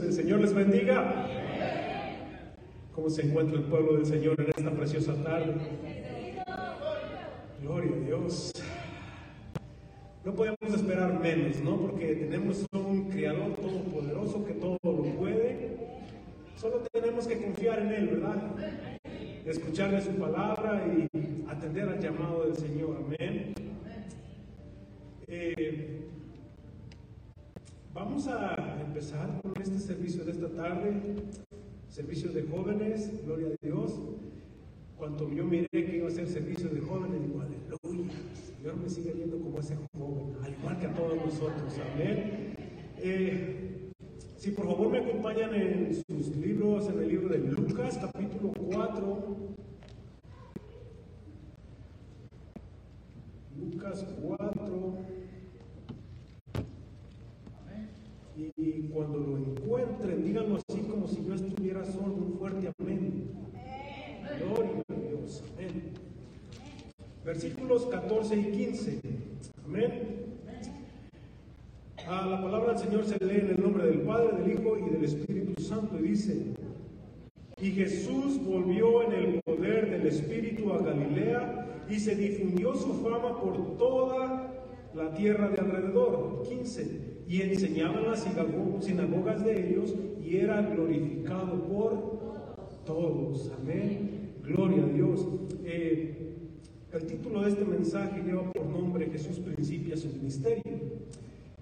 El Señor les bendiga. ¿Cómo se encuentra el pueblo del Señor en esta preciosa tarde? Gloria a Dios. No podemos esperar menos, ¿no? Porque tenemos un Creador todopoderoso que todo lo puede. Solo tenemos que confiar en Él, ¿verdad? Escucharle su palabra y atender al llamado del Señor. Amén. Eh, vamos a empezar con este servicio de esta tarde, servicio de jóvenes, gloria a Dios. Cuando yo miré que iba a ser servicio de jóvenes, digo, aleluya, el Señor me sigue viendo como ese joven, al igual que a todos nosotros, amén. Eh, si por favor me acompañan en sus libros, en el libro de Lucas, capítulo 4. Lucas 4. Y cuando lo encuentren, díganlo así como si yo estuviera solo, un fuerte amén. Gloria a Dios. Amén. Versículos 14 y 15. Amén. Ah, la palabra del Señor se lee en el nombre del Padre, del Hijo y del Espíritu Santo y dice, y Jesús volvió en el poder del Espíritu a Galilea y se difundió su fama por toda la tierra de alrededor. 15. Y enseñaba en las sinagogas de ellos y era glorificado por todos. Amén. Gloria a Dios. Eh, el título de este mensaje lleva por nombre Jesús principia su ministerio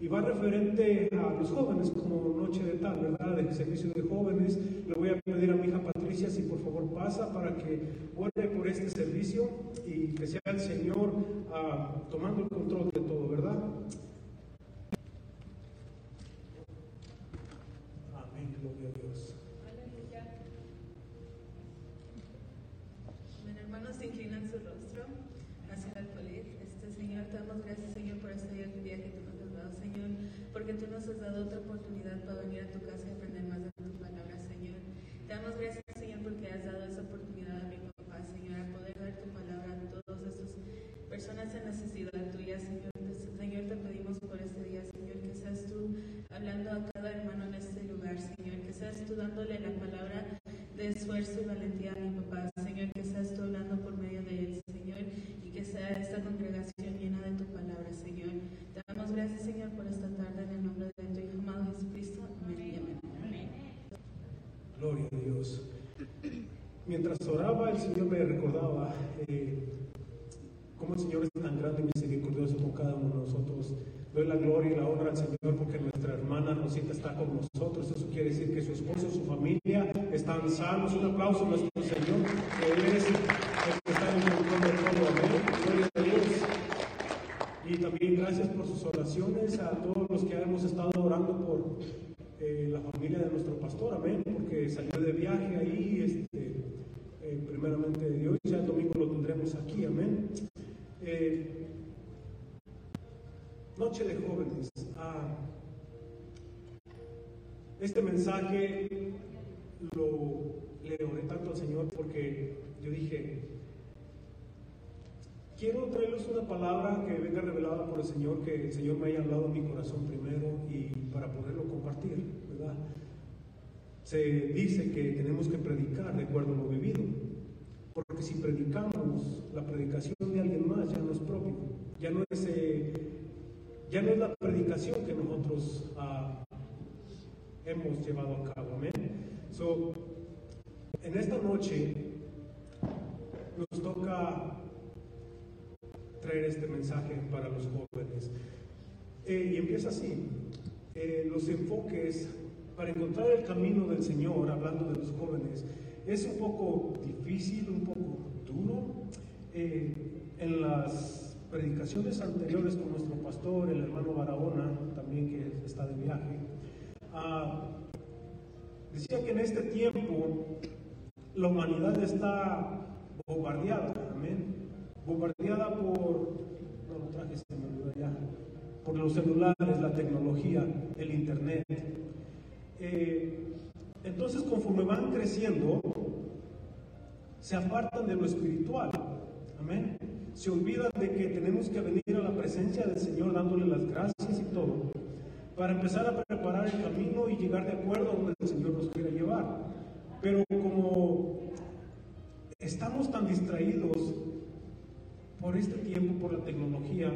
y va referente a los jóvenes como noche de tal, ¿verdad? De servicio de jóvenes. Le voy a pedir a mi hija Patricia si por favor pasa para que ore por este servicio y que sea el Señor ah, tomando el control de todo, ¿verdad? Amén, gloria a Dios. Bueno, hermanos, inclinan su rostro hacia el polit. Este Señor, te damos gracias, Señor, por este viaje que nos has dado, Señor, porque tú nos has dado otra oportunidad para venir a tu casa y aprender más de tu palabra, Señor. Te damos gracias, Señor, porque has dado esa oportunidad a mi papá, Señor, a poder dar tu palabra a todas esas personas en necesidad tuya, Señor. Señor, te pedimos por este día, Señor, que seas tú hablando a cada hermano en este lugar, Señor, que seas tú dándole la palabra de esfuerzo y valentía a mi papá, Señor, que seas tú hablando por medio de él, Señor, y que sea esta congregación llena de tu palabra, Señor. Te damos gracias, Señor, por esta tarde en el nombre de tu Hijo amado Jesucristo. Amén y amén. Gloria a Dios. Mientras oraba, el Señor me recordaba eh, cómo el Señor es tan grande y misericordioso con cada uno de nosotros. Doy la gloria y la honra al Señor porque nuestra hermana Rosita está con nosotros. Eso quiere decir que su esposo, su familia están sanos. Un aplauso a nuestro Señor, que Él es el que está en control de todo. Amén. Gloria a Dios. Y también gracias por sus oraciones a todos los que hemos estado orando por eh, la familia de nuestro pastor, amén, porque salió de viaje ahí, este, primeramente de Dios, ya el domingo lo tendremos aquí, amén. Eh, noche de jóvenes. Ah, este mensaje lo le tanto al Señor porque yo dije, quiero traerles una palabra que venga revelada por el Señor, que el Señor me haya hablado en mi corazón primero y para poderlo compartir, ¿verdad? Se dice que tenemos que predicar de acuerdo a lo vivido, predicamos la predicación de alguien más ya no es propio, ya no es, eh, ya no es la predicación que nosotros ah, hemos llevado a cabo, amén. So, en esta noche nos toca traer este mensaje para los jóvenes. Eh, y empieza así. Eh, los enfoques para encontrar el camino del Señor, hablando de los jóvenes, es un poco difícil, un poco duro. Eh, en las predicaciones anteriores con nuestro pastor, el hermano Barahona, también que está de viaje, ah, decía que en este tiempo la humanidad está bombardeada, amén, bombardeada por, por los celulares, la tecnología, el internet. Eh, entonces, conforme van creciendo, se apartan de lo espiritual, amén. Se olvidan de que tenemos que venir a la presencia del Señor dándole las gracias y todo. para empezar a preparar el camino y llegar de acuerdo a donde el Señor nos quiere llevar. Pero como estamos tan distraídos por este tiempo, por la tecnología,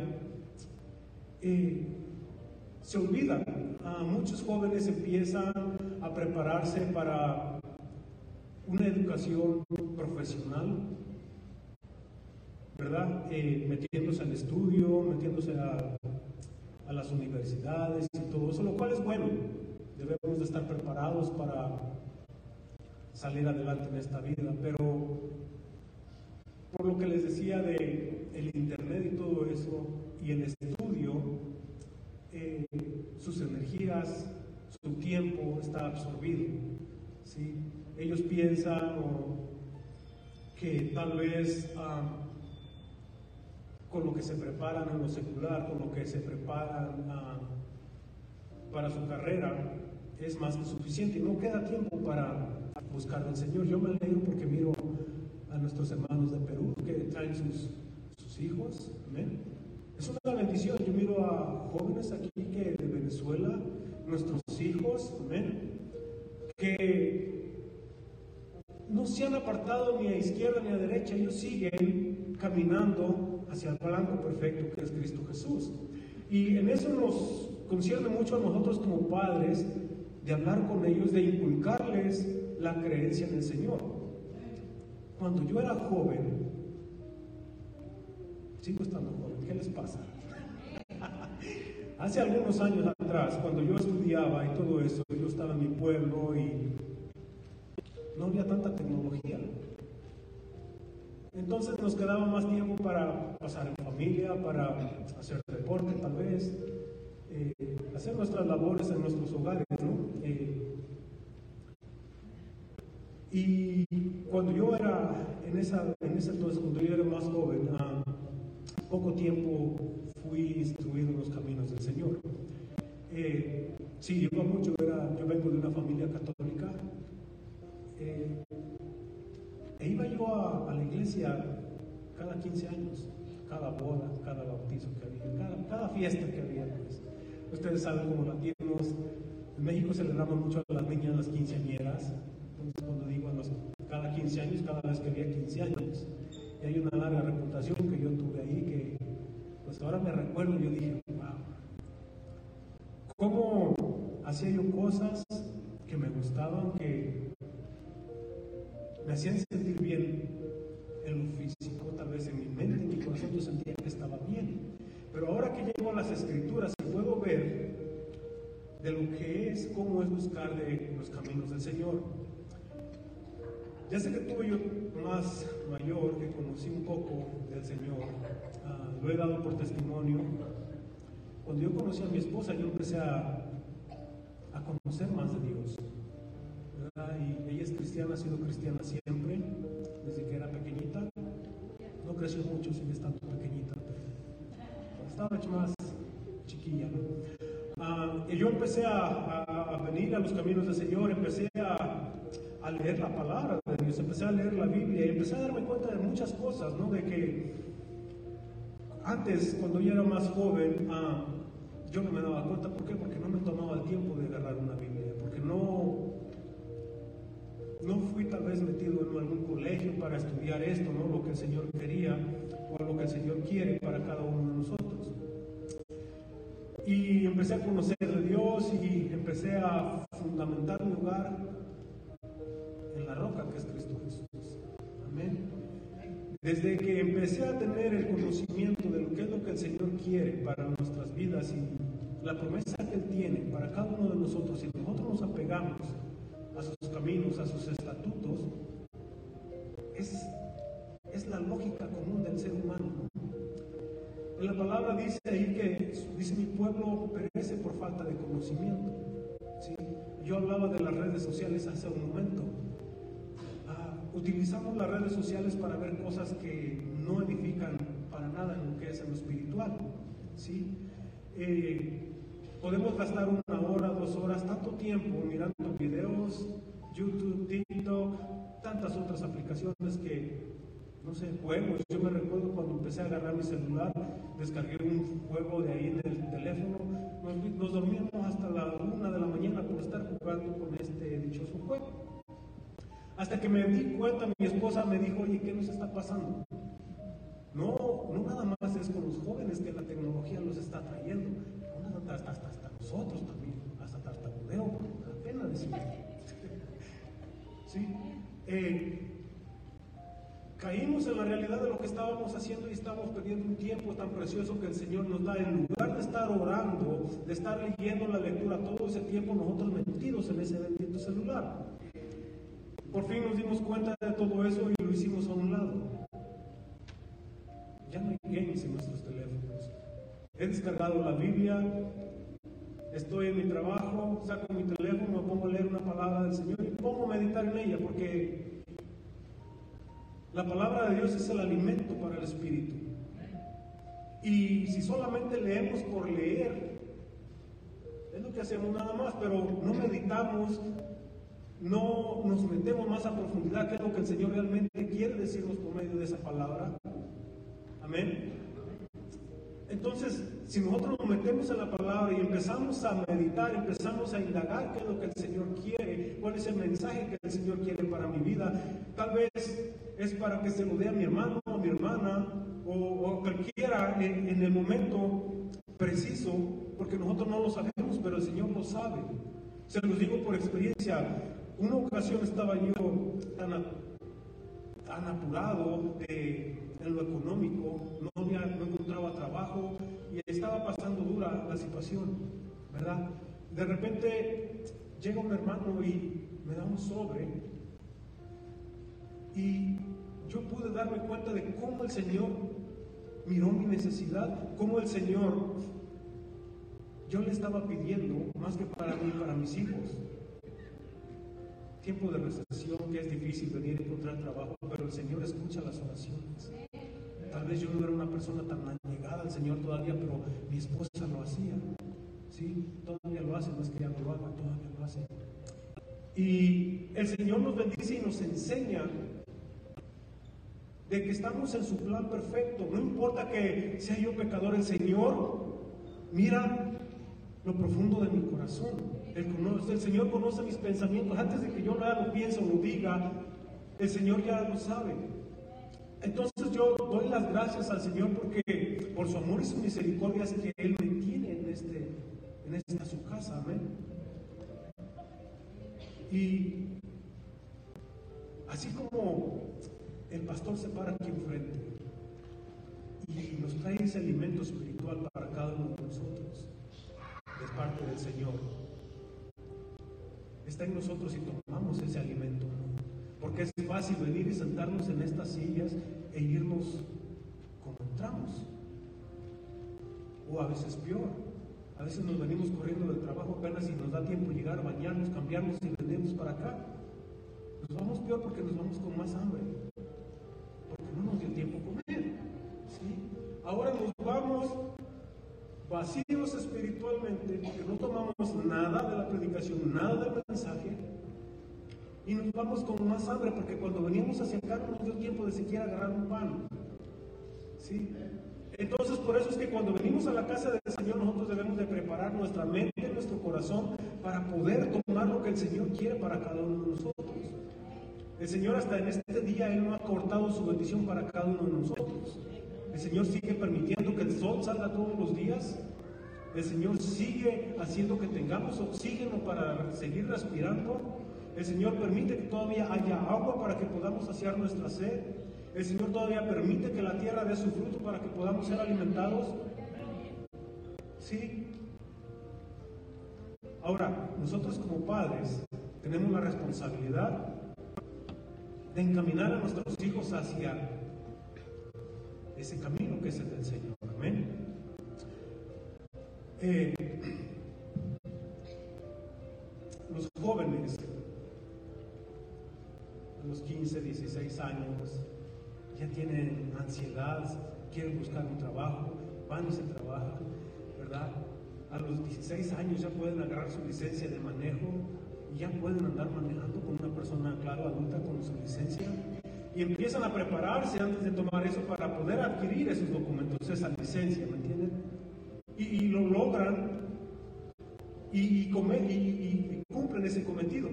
eh, se olvidan. Muchos jóvenes empiezan a prepararse para una educación profesional, ¿verdad? Eh, metiéndose al estudio, metiéndose a, las universidades y todo eso, lo cual es bueno. Debemos de estar preparados para salir adelante en esta vida, pero por lo que les decía de el internet y todo eso y el estudio, eh, sus energías, su tiempo está absorbido. ¿sí? Ellos piensan que tal vez ah, con lo que se preparan en lo secular, con lo que se preparan ah, para su carrera, es más que suficiente y no queda tiempo para buscar al Señor. Yo me alegro porque miro a nuestros hermanos de Perú que traen sus, hijos. Es una bendición. Yo miro a jóvenes aquí que de Venezuela, nuestros hijos, amén, que no se han apartado ni a izquierda ni a derecha, ellos siguen caminando hacia el blanco perfecto que es Cristo Jesús. Y en eso nos concierne mucho a nosotros como padres de hablar con ellos, de inculcarles la creencia en el Señor. Cuando yo era joven, sigo estando joven, ¿qué les pasa? Hace algunos años atrás, cuando yo estudiaba y todo eso, yo estaba en mi pueblo y no había tanta tecnología. Entonces nos quedaba más tiempo para pasar en familia, para hacer deporte tal vez, eh, hacer nuestras labores en nuestros hogares, ¿no? Eh, y cuando yo era en, esa, en ese entonces, cuando yo era más joven, a poco tiempo fui instruido en los caminos del Señor. Eh, sí, yo, mucho, era, yo vengo de una familia católica. Eh, e iba yo a, la iglesia cada 15 años, cada boda, cada bautizo que había, cada, fiesta que había. Pues. Ustedes saben cómo latinos, en México celebramos mucho a las niñas, las quinceañeras cuando digo cada 15 años, cada vez que había 15 años. Y hay una larga reputación que yo tuve ahí que, pues ahora me recuerdo, yo dije, wow, ¿cómo hacía yo cosas que me gustaban, que me hacían sentir bien en lo físico, tal vez en mi mente, en mi corazón yo sentía que estaba bien. Pero ahora que llego a las escrituras y puedo ver de lo que es, cómo es buscar los caminos del Señor. Ya sé que tuve yo más mayor, que conocí un poco del Señor, ah, lo he dado por testimonio. Cuando yo conocí a mi esposa, yo empecé a, a conocer más de Dios. Y ella es cristiana, ha sido cristiana siempre, desde que era pequeñita. No creció mucho, sigue estando pequeñita, pero estaba más chiquilla. Ah, y yo empecé a, venir a los caminos del Señor, empecé a a leer la palabra de Dios, empecé a leer la Biblia y empecé a darme cuenta de muchas cosas, ¿no? De que antes, cuando yo era más joven, ah, yo no me daba cuenta, ¿por qué? Porque no me tomaba el tiempo de agarrar una Biblia, porque no, no fui tal vez metido en algún colegio para estudiar esto, ¿no? Lo que el Señor quería o lo que el Señor quiere para cada uno de nosotros. Y empecé a conocer de Dios y empecé a fundamentar mi hogar en la roca que es Cristo Jesús. Amén. Desde que empecé a tener el conocimiento de lo que es lo que el Señor quiere para nuestras vidas y la promesa que Él tiene para cada uno de nosotros, si nosotros nos apegamos a sus estatutos, es, es la lógica común del ser humano. La palabra dice ahí que dice mi pueblo perece por falta de conocimiento. ¿sí? Yo hablaba de las redes sociales hace un momento utilizamos las redes sociales para ver cosas que no edifican para nada en lo que es en lo espiritual. ¿sí? Eh, podemos gastar una hora, dos horas, tanto tiempo mirando videos, YouTube, TikTok, tantas otras aplicaciones que, no sé, juegos. Yo me recuerdo cuando empecé a agarrar mi celular, descargué un juego de ahí en el teléfono, nos, dormíamos hasta la una de la mañana por estar jugando con este dichoso juego. Hasta que me di cuenta, mi esposa me dijo, oye, ¿qué nos está pasando? No, no nada más es con los jóvenes que la tecnología los está trayendo, hasta, hasta, hasta nosotros también, hasta tartamudeo, pena decirlo. Eh, Caímos en la realidad de lo que estábamos haciendo y estamos perdiendo un tiempo tan precioso que el Señor nos da. En lugar de estar orando, de estar leyendo la lectura todo ese tiempo, nosotros metidos en ese bendito celular. Por fin nos dimos cuenta de todo eso y lo hicimos a un lado. Ya no hay games en nuestros teléfonos. He descargado la Biblia, estoy en mi trabajo, saco mi teléfono, me pongo a leer una palabra del Señor y pongo a meditar en ella porque la palabra de Dios es el alimento para el espíritu. Y si solamente leemos por leer, es lo que hacemos nada más, pero no meditamos, no nos metemos más a profundidad, que es lo que el Señor realmente quiere decirnos por medio de esa palabra. Amén. Entonces, si nosotros nos metemos en la palabra y empezamos a meditar, empezamos a indagar qué es lo que el Señor quiere, cuál es el mensaje que el Señor quiere para mi vida, tal vez es para que se lo dé a mi hermano o a mi hermana o, cualquiera en, en, el momento preciso, porque nosotros no lo sabemos, pero el Señor lo sabe. Se los digo por experiencia. Una ocasión estaba yo tan, tan apurado de en lo económico, no, no encontraba trabajo y estaba pasando dura la situación, ¿verdad? De repente llega un hermano y me da un sobre y yo pude darme cuenta de cómo el Señor miró mi necesidad, cómo el Señor, yo le estaba pidiendo más que para mí, para mis hijos. Tiempo de recesión, que es difícil venir a encontrar trabajo, pero el Señor escucha las oraciones. Tal vez yo no era una persona tan allegada al Señor todavía, pero mi esposa lo hacía. Sí, todavía lo hace, no es que ya no lo haga, todavía lo hace. Y el Señor nos bendice y nos enseña de que estamos en su plan perfecto. No importa que sea yo pecador, el Señor mira lo profundo de mi corazón. El, el Señor conoce mis pensamientos. Antes de que yo nada lo piense o lo diga, el Señor ya lo sabe. Entonces yo doy las gracias al Señor porque por su amor y su misericordia es que Él me tiene en, este, en esta su casa. Amén. Y así como el pastor se para aquí enfrente y nos trae ese alimento espiritual para cada uno de nosotros, de parte del Señor. Está en nosotros y tomamos ese alimento. Porque es fácil venir y sentarnos en estas sillas e irnos como entramos. O a veces peor. A veces nos venimos corriendo del trabajo apenas y nos da tiempo llegar, bañarnos, cambiarnos y venimos para acá. Nos vamos peor porque nos vamos con más hambre. Porque no nos dio tiempo comer. Ahora nos vamos vacíos espiritualmente porque no tomamos nada de la predicación, nada del mensaje y nos vamos con más hambre porque cuando veníamos hacia acá no nos dio tiempo de siquiera agarrar un pan. ¿Sí? Entonces por eso es que cuando venimos a la casa del Señor nosotros debemos de preparar nuestra mente, nuestro corazón para poder tomar lo que el Señor quiere para cada uno de nosotros. El Señor hasta en este día Él no ha cortado su bendición para cada uno de nosotros. El Señor sigue permitiendo que el sol salga todos los días. El Señor sigue haciendo que tengamos oxígeno para seguir respirando. El Señor permite que todavía haya agua para que podamos saciar nuestra sed. El Señor todavía permite que la tierra dé su fruto para que podamos ser alimentados. Sí. Ahora, nosotros como padres tenemos la responsabilidad de encaminar a nuestros hijos hacia ese camino que es el del Señor. Amén. Eh, los jóvenes los 15, 16 años, ya tienen ansiedad, quieren buscar un trabajo, van y se trabajan, ¿verdad? A los 16 años ya pueden agarrar su licencia de manejo y ya pueden andar manejando con una persona, claro, adulta con su licencia. Y empiezan a prepararse antes de tomar eso para poder adquirir esos documentos, esa licencia, ¿me entienden? Y, lo logran y, cumplen ese cometido.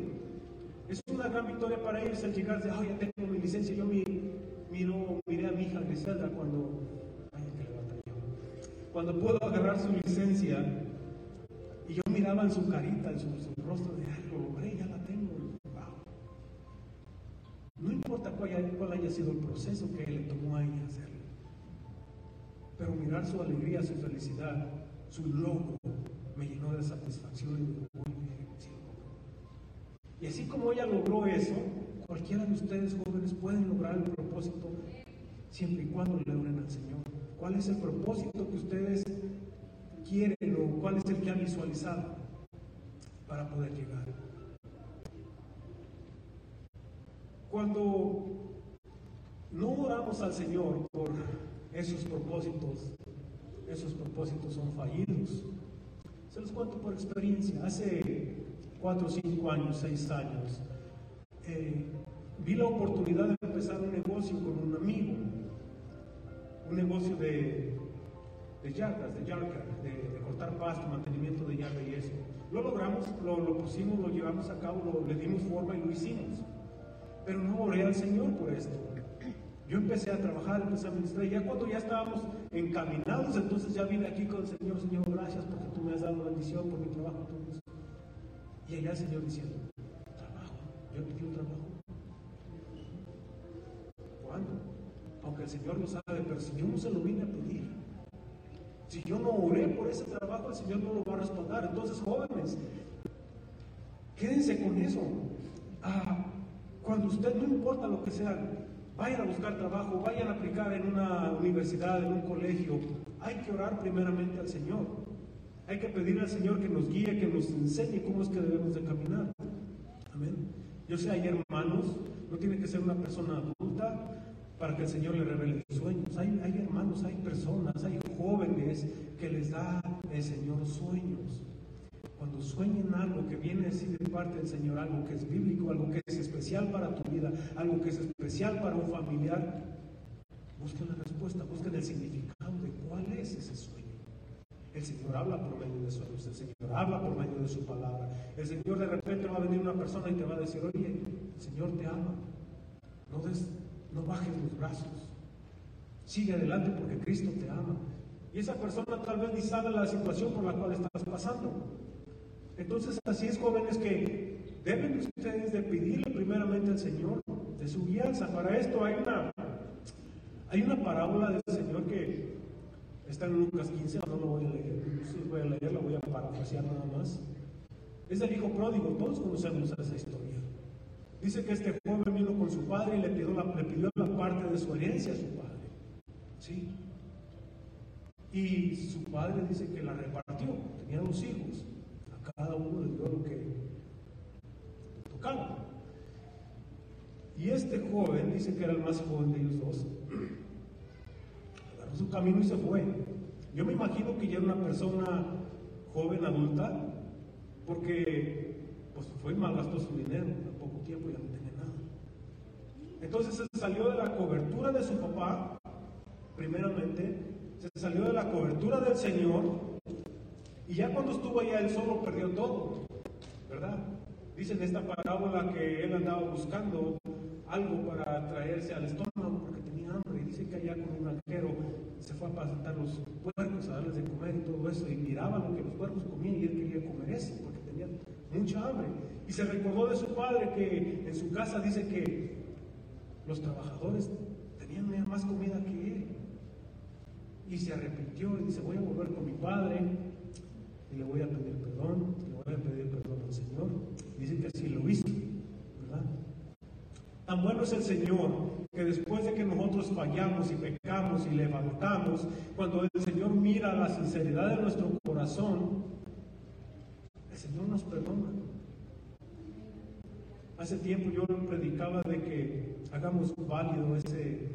Es una gran victoria para ellos el llegar de, oh, ya tengo mi licencia. Yo miro, miré a mi hija Griselda cuando, ay, que cuando puedo agarrar su licencia y yo miraba en su carita, en su, rostro de, lo logré, ya la tengo. No importa cuál haya, cuál haya sido el proceso que le tomó a ella hacerlo, pero mirar su alegría, su felicidad, su logro, me llenó de satisfacción y de orgullo. Y así como ella logró eso, cualquiera de ustedes jóvenes pueden lograr el propósito siempre y cuando le oren al Señor. ¿Cuál es el propósito que ustedes quieren o cuál es el que han visualizado para poder llegar? Cuando no oramos al Señor por esos propósitos, esos propósitos son fallidos. Se los cuento por experiencia. Hace cuatro, cinco años, seis años, eh, vi la oportunidad de empezar un negocio con un amigo, un negocio de, de yardas, de yarda, de, cortar pasto, mantenimiento de yarda y eso. Lo logramos, lo, pusimos, lo llevamos a cabo, lo, le dimos forma y lo hicimos. Pero no oré al Señor por esto. Yo empecé a trabajar, empecé a ministrar, ya cuando ya estábamos encaminados, entonces ya vine aquí con el Señor, Señor, gracias porque tú me has dado bendición por mi trabajo, eso. Y allá el Señor diciendo, trabajo, yo pedí un trabajo. ¿Cuándo? Aunque el Señor lo sabe, pero si yo no se lo vine a pedir, si yo no oré por ese trabajo, el Señor no lo va a respaldar. Entonces, jóvenes, quédense con eso. Ah, cuando usted, no importa lo que sea, vayan a buscar trabajo, vayan a aplicar en una universidad, en un colegio, hay que orar primeramente al Señor. Hay que pedir al Señor que nos guíe, que nos enseñe cómo es que debemos de caminar. Amén. Yo sé, hay hermanos, no tiene que ser una persona adulta para que el Señor le revele sueños. Hay, hay hermanos, hay personas, hay jóvenes que les da el Señor sueños cuando sueñen algo que viene así de parte del Señor, algo que es bíblico, algo que es especial para tu vida, algo que es especial para un familiar, busquen la respuesta, busquen el significado de cuál es ese sueño. El Señor habla por medio de sueños, el Señor habla por medio de su palabra. El Señor de repente va a venir una persona y te va a decir, oye, el Señor te ama. No, des, no bajes los brazos. Sigue adelante porque Cristo te ama. Y esa persona tal vez ni sabe la situación por la cual estás pasando. Entonces, así es, jóvenes, que deben ustedes de pedirle primeramente al Señor de su guianza. Para esto hay una, hay una parábola del Señor que está en Lucas 15, no lo voy a leer, voy a leer, la voy a parafrasear nada más. Es el hijo pródigo, todos conocemos esa historia. Dice que este joven vino con su padre y le pidió la, le pidió la parte de su herencia a su padre. ¿Sí? Y su padre dice que la repartió, tenía dos hijos cada uno le dio lo que tocaba. Y este joven, dice que era el más joven de ellos dos, su camino y se fue. Yo me imagino que ya era una persona joven, adulta, porque pues fue y malgastó su dinero, en poco tiempo ya no tenía nada. Entonces se salió de la cobertura de su papá, primeramente, se salió de la cobertura del Señor y ya cuando estuvo allá él solo perdió todo, ¿verdad? Dice en esta parábola que él andaba buscando algo para traerse al estómago porque tenía hambre. Y dice que allá con un arquero se fue a pasentar los puercos, a darles de comer y todo eso. Y miraba lo que los puercos comían y él quería comer eso porque tenía mucha hambre. Y se recordó de su padre que en su casa dice que los trabajadores tenían más comida que él. Y se arrepintió y dice, voy a volver con mi padre y le voy a pedir perdón, le voy a pedir perdón al Señor. Dice que así lo hizo, ¿verdad? Tan bueno es el Señor que después de que nosotros fallamos y pecamos y levantamos, cuando el Señor mira la sinceridad de nuestro corazón, el Señor nos perdona. Hace tiempo yo predicaba de que hagamos válido ese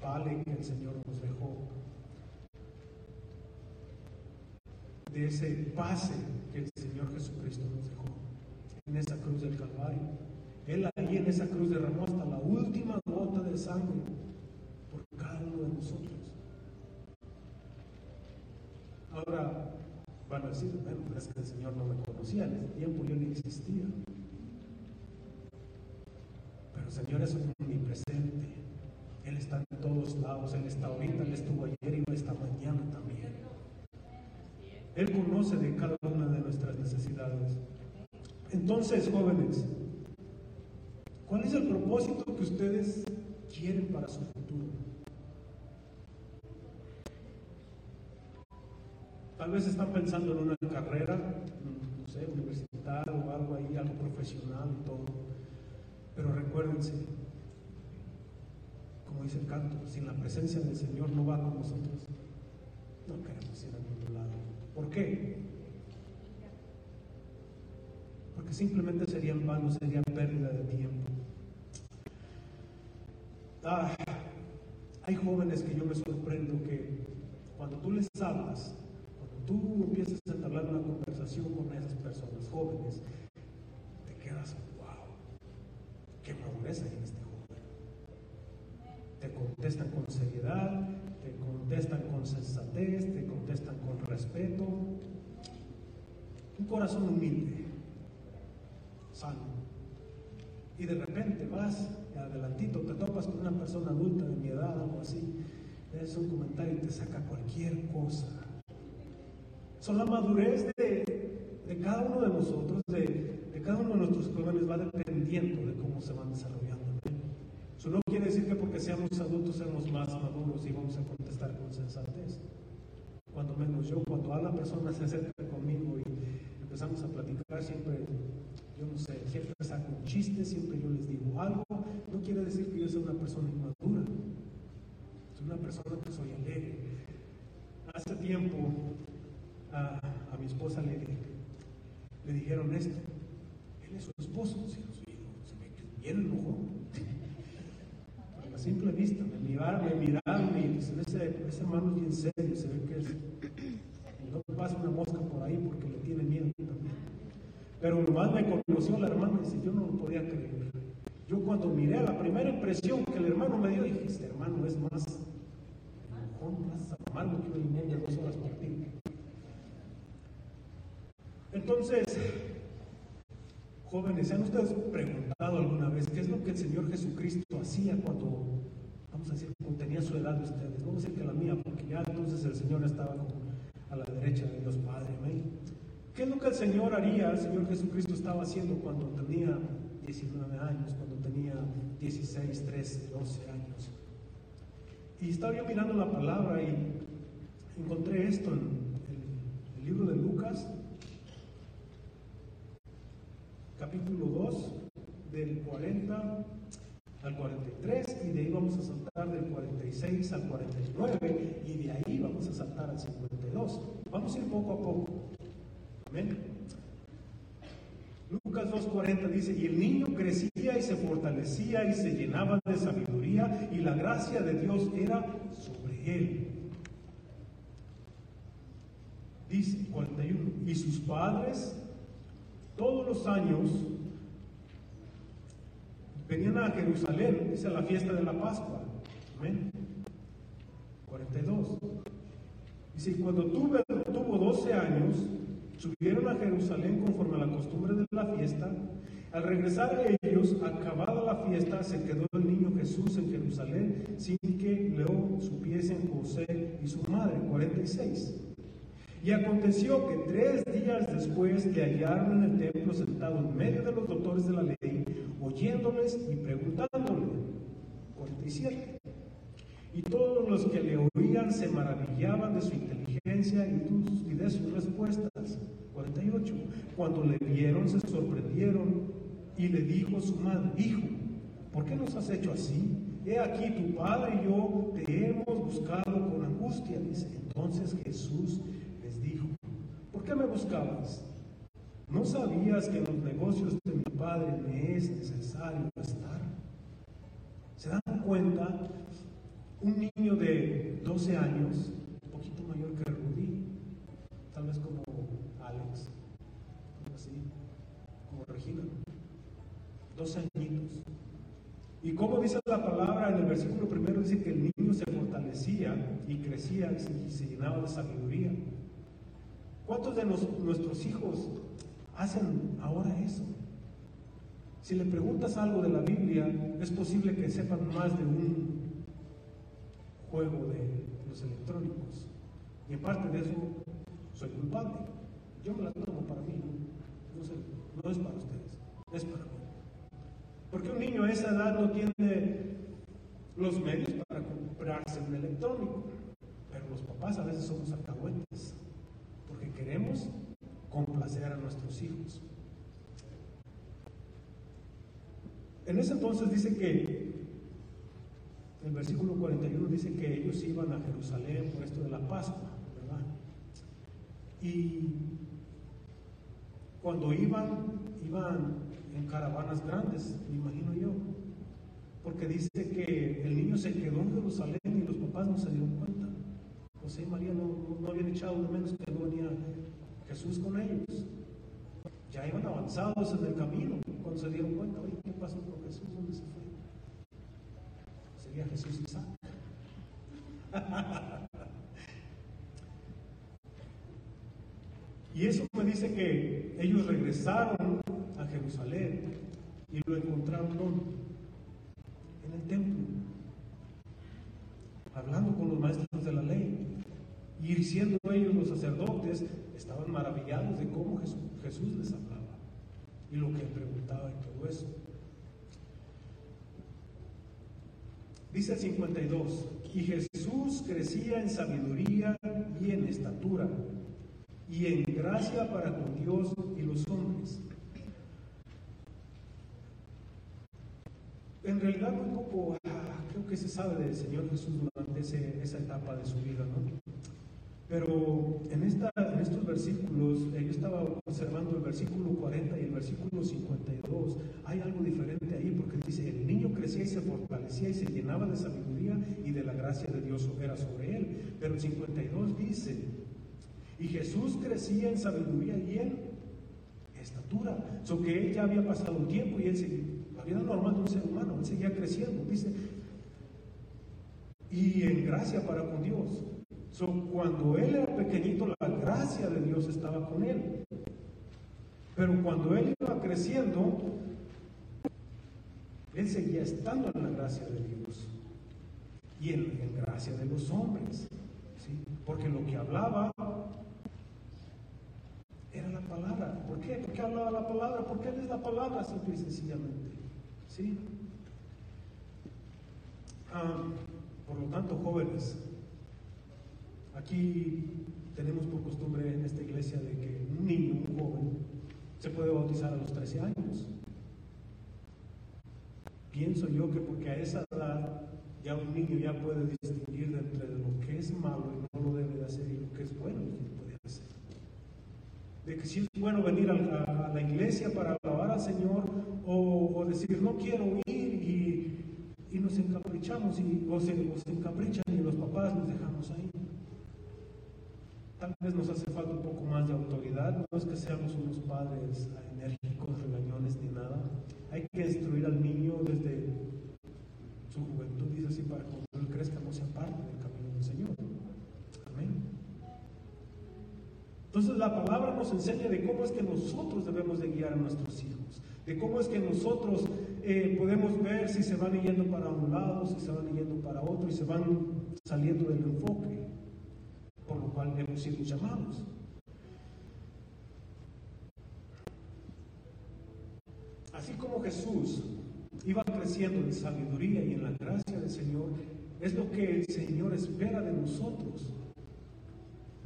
vale que el Señor nos dejó de ese pase que el Señor Jesucristo nos dejó en esa cruz del Calvario. Él ahí en esa cruz derramó hasta la última sangre por cada uno de nosotros. Ahora, Van a decir, bueno, es que el Señor no me conocía, en ese tiempo yo ni existía. Pero el Señor es omnipresente. Él está en todos lados, Él está ahorita, Él estuvo ayer y está mañana también. Él conoce de cada una de nuestras necesidades. Entonces, jóvenes, ¿cuál es el propósito que ustedes quieren para su futuro? Tal vez están pensando en una carrera, no sé, universitaria o algo ahí, algo profesional y todo. Pero recuérdense, como dice el canto, sin la presencia del Señor no va con nosotros. No queremos ir a ningún lado. ¿Por qué? Porque simplemente sería en vano, sería pérdida de tiempo. Ah, hay jóvenes que yo me sorprendo que cuando tú les hablas, cuando tú empiezas a entablar una conversación con esas personas jóvenes, te quedas, wow, qué madurez hay en este te contestan con seriedad, te contestan con sensatez, te contestan con respeto. Un corazón humilde, sano. Y de repente vas, adelantito, te topas con una persona adulta de mi edad, algo así, le un comentario y te saca cualquier cosa. Son la madurez de, cada uno de nosotros, de, de cada uno de nuestros jóvenes, va dependiendo de cómo se van desarrollando. Eso no quiere decir que porque seamos adultos seamos más maduros y vamos a contestar con sensatez. Cuando menos yo, cuando a la persona se acerca conmigo y empezamos a platicar, siempre, yo no sé, siempre saco un chiste, siempre yo les digo algo, no quiere decir que yo sea una persona inmadura. Soy una persona que soy alegre. Hace tiempo a, mi esposa le, le dijeron esto. Él es su esposo, se, se me bien enojó simple vista, me miraron, me miraron y ese, ese hermano es bien serio, se ve que es, no pasa una mosca por ahí porque le tiene miedo también. Pero nomás me conoció la hermana y dice, yo no lo podía creer. Yo cuando miré la primera impresión que el hermano me dio, dije, este hermano es más más amargo que una y media, dos horas ti. Entonces, Jóvenes, ¿se han ustedes preguntado alguna vez qué es lo que el Señor Jesucristo hacía cuando, vamos a decir, cuando tenía su edad de ustedes? Vamos a decir que la mía, porque ya entonces el Señor estaba a la derecha de Dios Padre. Amén. ¿Qué es lo que el Señor haría, el Señor Jesucristo estaba haciendo cuando tenía 19 años, cuando tenía 16, 13, 12 años? Y estaba yo mirando la palabra y encontré esto en el libro de Lucas, capítulo 2, del 40 al 43, y de ahí vamos a saltar del 46 al 49, y de ahí vamos a saltar al 52. Vamos a ir poco a poco. Amén. Lucas 2.40 dice, y el niño crecía y se fortalecía y se llenaba de sabiduría y la gracia de Dios era sobre él. Dice 41, y sus padres todos los años venían a Jerusalén, dice la fiesta de la Pascua. Amén. 42. Dice, cuando tuvo, tuvo 12 años, subieron a Jerusalén conforme a la costumbre de la fiesta. Al regresar ellos, acabada la fiesta, se quedó el niño Jesús en Jerusalén sin que lo supiesen José y su madre. 46. Y aconteció que tres días después le hallaron en el templo sentado en medio de los doctores de la ley, oyéndoles y preguntándole. 47. Y todos los que le oían se maravillaban de su inteligencia y de sus respuestas. 48. Cuando le vieron se sorprendieron y le dijo su madre, hijo, ¿por qué nos has hecho así? He aquí tu padre y yo te hemos buscado con angustia. Dice, entonces Jesús ¿Por qué me buscabas? ¿No sabías que en los negocios de mi padre me es necesario estar? ¿Se dan cuenta? Un niño de 12 años, un poquito mayor que Rudy, tal vez como Alex, como así, como Regina, 12 añitos. Y como dice la palabra en el versículo primero, dice que el niño se fortalecía y crecía y se llenaba de sabiduría. ¿Cuántos de nuestros hijos hacen ahora eso? Si le preguntas algo de la Biblia, es posible que sepan más de un juego de los electrónicos. Y en parte de eso soy culpable. Yo me la tomo para mí, no, no es para ustedes, es para mí. Porque un niño a esa edad no tiene los medios para comprarse un electrónico. Pero los papás a veces somos alcahuetes, porque queremos complacer a nuestros hijos. En ese entonces dice que, el versículo 41 dice que ellos iban a Jerusalén por esto de la Pascua. Y cuando iban, iban en caravanas grandes, me imagino yo, porque dice que el niño se quedó en Jerusalén y los papás no se dieron cuenta. José y María no, habían echado de menos que no venía Jesús con ellos. Ya iban avanzados en el camino cuando se dieron cuenta, oye, ¿qué pasó con Jesús? ¿Dónde se fue? Sería Jesús Isaac. y eso me dice que ellos regresaron a Jerusalén y lo encontraron en el templo, hablando con los maestros de la ley. Y siendo ellos los sacerdotes, estaban maravillados de cómo Jesús, les hablaba y lo que preguntaba y todo eso. Dice el 52, y Jesús crecía en sabiduría y en estatura y en gracia para con Dios y los hombres. En realidad un poco, ah, creo que se sabe del Señor Jesús durante esa etapa de su vida, ¿no? Pero en, esta, en estos versículos, eh, yo estaba observando el versículo 40 y el versículo 52, hay algo diferente ahí porque dice, el niño crecía y se fortalecía y se llenaba de sabiduría y de la gracia de Dios era sobre él. Pero el 52 dice, y Jesús crecía en sabiduría y en estatura. So que él ya había pasado un tiempo y él seguía, la vida normal de un ser humano, él seguía creciendo, dice, y en gracia para con Dios cuando él era pequeñito, la gracia de Dios estaba con él. Pero cuando él iba creciendo, él seguía estando en la gracia de Dios y en, la gracia de los hombres. Porque lo que hablaba era la palabra. ¿Por qué? ¿Por qué hablaba la palabra? Porque él es la palabra, simple y sencillamente. ¿Sí? Ah, por lo tanto, jóvenes, Aquí tenemos por costumbre en esta iglesia de que un niño, un joven, se puede bautizar a los 13 años. Pienso yo que porque a esa edad ya un niño ya puede distinguir entre lo es malo y no lo debe de hacer y lo que es bueno y lo puede hacer. De que si es bueno venir a, la iglesia para alabar al Señor o, decir no quiero ir y, nos encaprichamos y, o, se, o se encaprichan y los papás nos dejamos ahí. Tal vez nos hace falta un poco más de autoridad, no es que seamos unos padres enérgicos, regañones ni nada. Hay que instruir al niño desde su juventud, dice así, para cuando él crezca no sea parte del camino Entonces la palabra nos enseña de cómo es que nosotros debemos de guiar a nuestros hijos, de cómo es que nosotros eh, podemos ver si se van yendo para un lado, si se van yendo para otro y se van saliendo del enfoque por lo cual hemos sido llamados. Así como Jesús iba creciendo en sabiduría y en la gracia del Señor, es lo que el Señor espera de nosotros,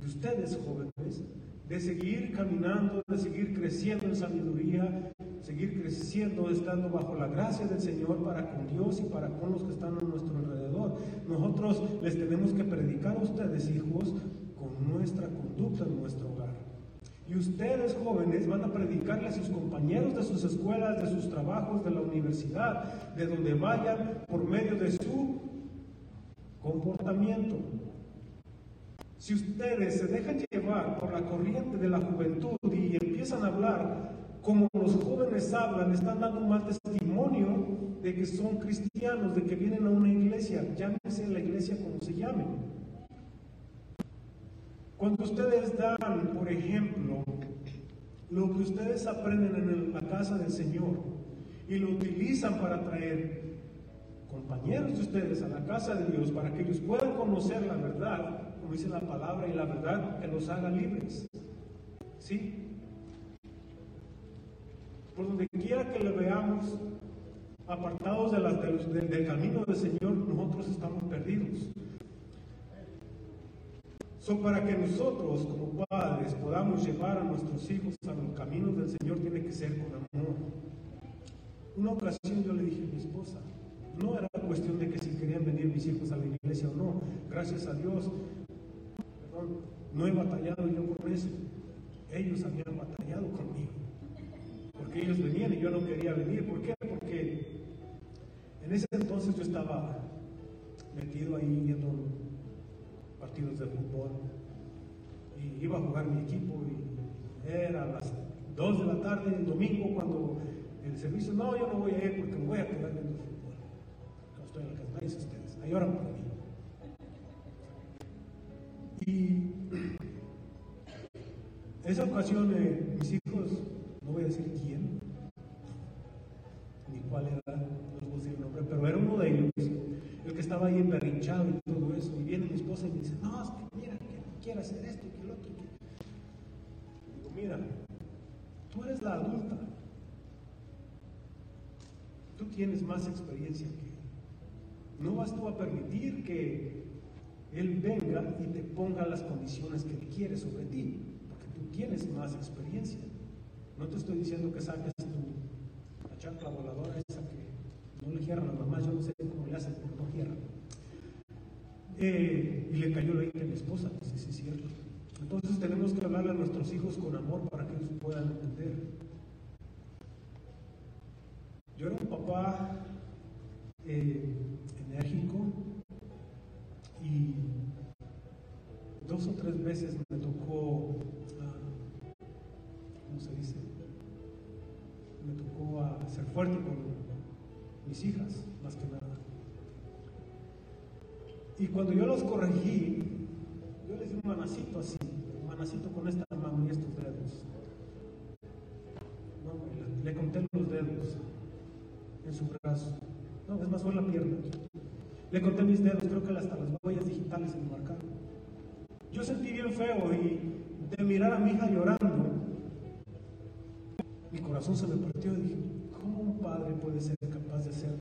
de ustedes jóvenes, de seguir caminando, de seguir creciendo en sabiduría, seguir creciendo, estando bajo la gracia del Señor para con Dios y para con los que están a nuestro alrededor. Nosotros les tenemos que predicar a ustedes, hijos, con nuestra conducta en nuestro hogar. Y ustedes jóvenes van a predicarle a sus compañeros de sus escuelas, de sus trabajos, de la universidad, de donde vayan, por medio de su comportamiento. Si ustedes se dejan llevar por la corriente de la juventud y empiezan a hablar como los jóvenes hablan, están dando un mal testimonio de que son cristianos, de que vienen a una iglesia, llámese la iglesia como se llame. Cuando ustedes dan, por ejemplo, lo que ustedes aprenden en la casa del Señor y lo utilizan para traer compañeros de ustedes a la casa de Dios para que ellos puedan conocer la verdad, como dice la palabra, y la verdad que los haga libres. ¿Sí? Por donde quiera que le veamos, apartados de las, del camino del Señor, nosotros estamos perdidos. Son para que nosotros como padres podamos llevar a nuestros hijos a los caminos del Señor tiene que ser con amor. Una ocasión yo le dije a mi esposa, no era cuestión de que si querían venir mis hijos a la iglesia o no. Gracias a Dios, no he batallado yo con eso. Ellos habían batallado conmigo. Porque ellos venían y yo no quería venir. ¿Por qué? Porque en ese entonces yo estaba metido ahí viendo partidos de fútbol. Y iba a jugar mi equipo y era las 2 de la tarde, el domingo, cuando el servicio, no, yo no voy a ir porque me voy a quedar viendo fútbol. No estoy en la casa, ustedes, ahí oran por mí. Y esa ocasión, mis hijos, no voy a decir quién, ni cuál era, no les voy a decir el nombre, pero era uno de ellos, el que estaba ahí emberrinchado y todo eso. Y viene mi esposa y me dice, no, es que mira, que quiere hacer esto que lo otro. Digo, mira, tú eres la adulta. Tú tienes más experiencia que él. No vas tú a permitir que él venga y te ponga las condiciones que él quiere sobre ti tienes más experiencia. No te estoy diciendo que saques tu la chacla voladora esa que no le cierran a las mamás, yo no sé cómo le hacen, pero no cierran. Eh, y le cayó la hija a mi esposa, sí, sí, es cierto. Entonces tenemos que hablarle a nuestros hijos con amor para que ellos puedan entender. Yo era un papá eh, enérgico dos o tres veces me tocó se dice? Me tocó a ser fuerte con mis hijas, más que nada. Y cuando yo los corregí, yo les di un manacito así, un manacito con esta mano y estos dedos. No, le, conté los dedos en su brazo. No, es más, fue la pierna. Le conté mis dedos, creo que hasta las Yo sentí bien feo y de mirar a mi hija llorando, mi corazón se me partió y dije, ¿cómo un padre puede ser capaz de hacer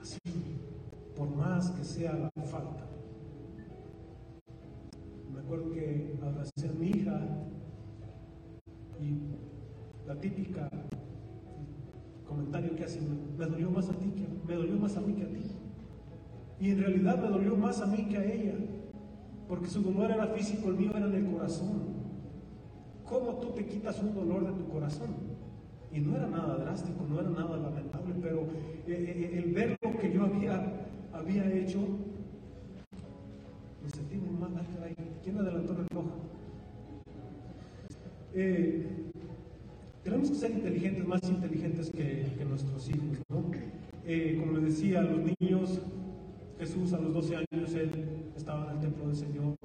así? Por más que sea la falta. Me acuerdo que abracé a mi hija y la típica comentario que hacen, me dolió más a ti que me dolió más a mí que a ti. Y en realidad me dolió más a mí que a ella, porque su dolor era físico, el mío era en el corazón. ¿Cómo tú te quitas un dolor de tu corazón? Y no era nada drástico, no era nada lamentable, pero eh, eh, el ver lo que yo había, había hecho, me sentí muy mal. ¿Quién adelantó el reloj? Eh, tenemos que ser inteligentes, más inteligentes que, nuestros hijos, ¿no? como les decía, los niños, Jesús a los 12 años, él estaba en el templo del Señor,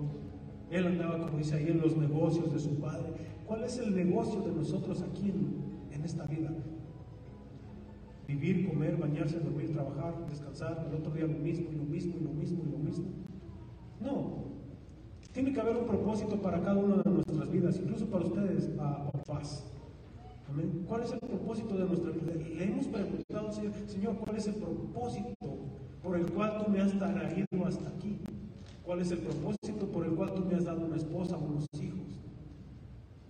él andaba, como dice ahí, en los negocios de su padre. ¿Cuál es el negocio de nosotros aquí en, esta vida? Vivir, comer, bañarse, dormir, trabajar, descansar, el otro día lo mismo, y lo mismo, y lo mismo, y lo mismo. No. Tiene que haber un propósito para cada una de nuestras vidas, incluso para ustedes, papás. Amén. ¿Cuál es el propósito de nuestra vida? Le hemos preguntado, Señor, ¿cuál es el propósito por el cual tú me has traído hasta aquí? ¿Cuál es el propósito por el cual tú me has dado una esposa o unos hijos?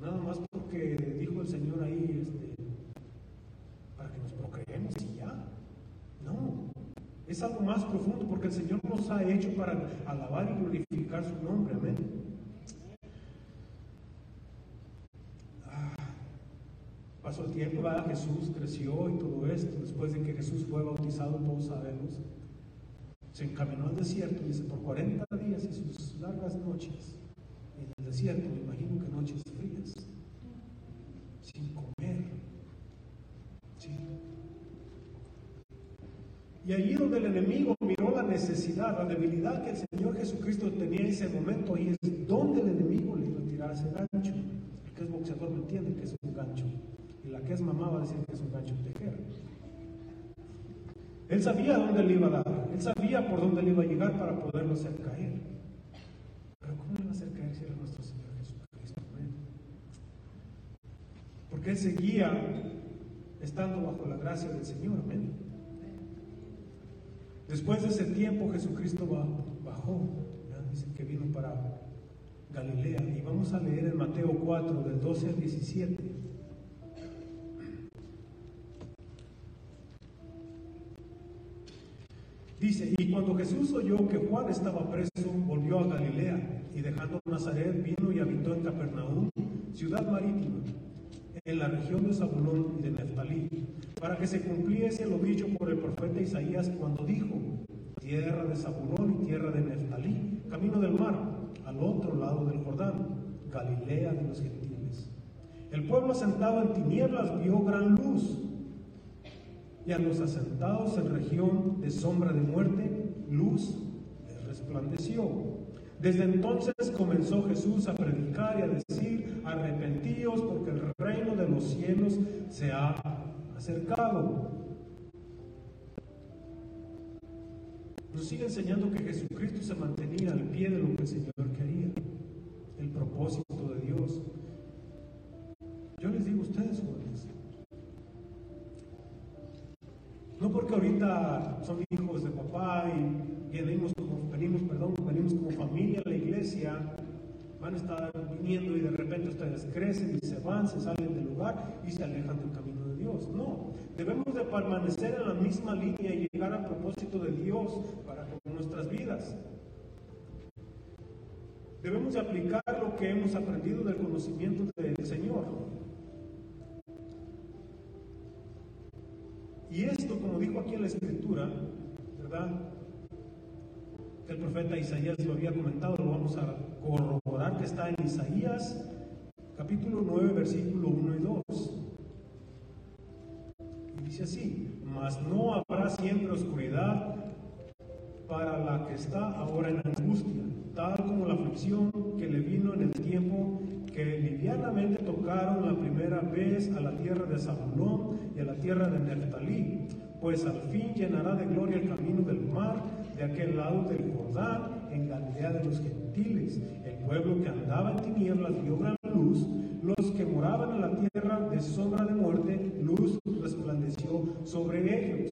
Nada más porque dijo el Señor ahí, este, para que nos procreemos y ya. No, es algo más profundo porque el Señor nos ha hecho para alabar y glorificar su nombre. Amén. Ah, pasó el tiempo, Jesús creció y todo esto. Después de que Jesús fue bautizado, todos sabemos se encaminó al desierto, dice, por 40 días y sus largas noches en el desierto, me imagino que noches frías, sin comer. Y allí donde el enemigo miró la necesidad, la debilidad que el Señor Jesucristo tenía en ese momento, ahí es donde el enemigo le iba a tirar ese gancho. El que es boxeador me entiende que es un gancho. Y la que es mamá va a decir que es un gancho tejer. Él sabía dónde le iba a dar, él sabía por dónde le iba a llegar para poderlo hacer caer. Pero ¿cómo le va a hacer caer si era nuestro Señor Jesucristo? Porque él seguía estando bajo la gracia del Señor. Amén. Después de ese tiempo Jesucristo bajó, dice que vino para Galilea. Y vamos a leer en Mateo 4, del 12 al 17. Dice, y cuando Jesús oyó que Juan estaba preso, volvió a Galilea y dejando Nazaret vino y habitó en Capernaum, ciudad marítima, en la región de Zabulón y de Neftalí, para que se cumpliese lo dicho por el profeta Isaías cuando dijo, tierra de Zabulón y tierra de Neftalí, camino del mar, al otro lado del Jordán, Galilea de los gentiles. El pueblo asentado en tinieblas vio gran luz, y a los asentados en región de sombra de muerte, luz les resplandeció. Desde entonces comenzó Jesús a predicar y a decir, arrepentíos porque el reino de los cielos se ha acercado. Nos sigue enseñando que Jesucristo se mantenía al pie de lo que el Señor quería, el propósito de Dios. Porque ahorita son hijos de papá y venimos como, venimos, perdón, venimos como familia a la iglesia, van a estar viniendo y de repente ustedes crecen y se van, se salen del lugar y se alejan del camino de Dios. No, debemos de permanecer en la misma línea y llegar al propósito de Dios para nuestras vidas. Debemos de aplicar lo que hemos aprendido del conocimiento del Señor. Y esto, como dijo aquí en la escritura, ¿verdad? El profeta Isaías lo había comentado, lo vamos a corroborar que está en Isaías capítulo 9, versículo 1 y 2. Y dice así, mas no habrá siempre oscuridad para la que está ahora en angustia, tal como la aflicción que le vino en el tiempo que livianamente tocaron la primera vez a la tierra de Zabulón y a la tierra de Neftalí, pues al fin llenará de gloria el camino del mar de aquel lado del Jordán, en Galilea de los gentiles. El pueblo que andaba en tinieblas vio gran luz, los que moraban en la tierra de sombra de muerte, luz resplandeció sobre ellos.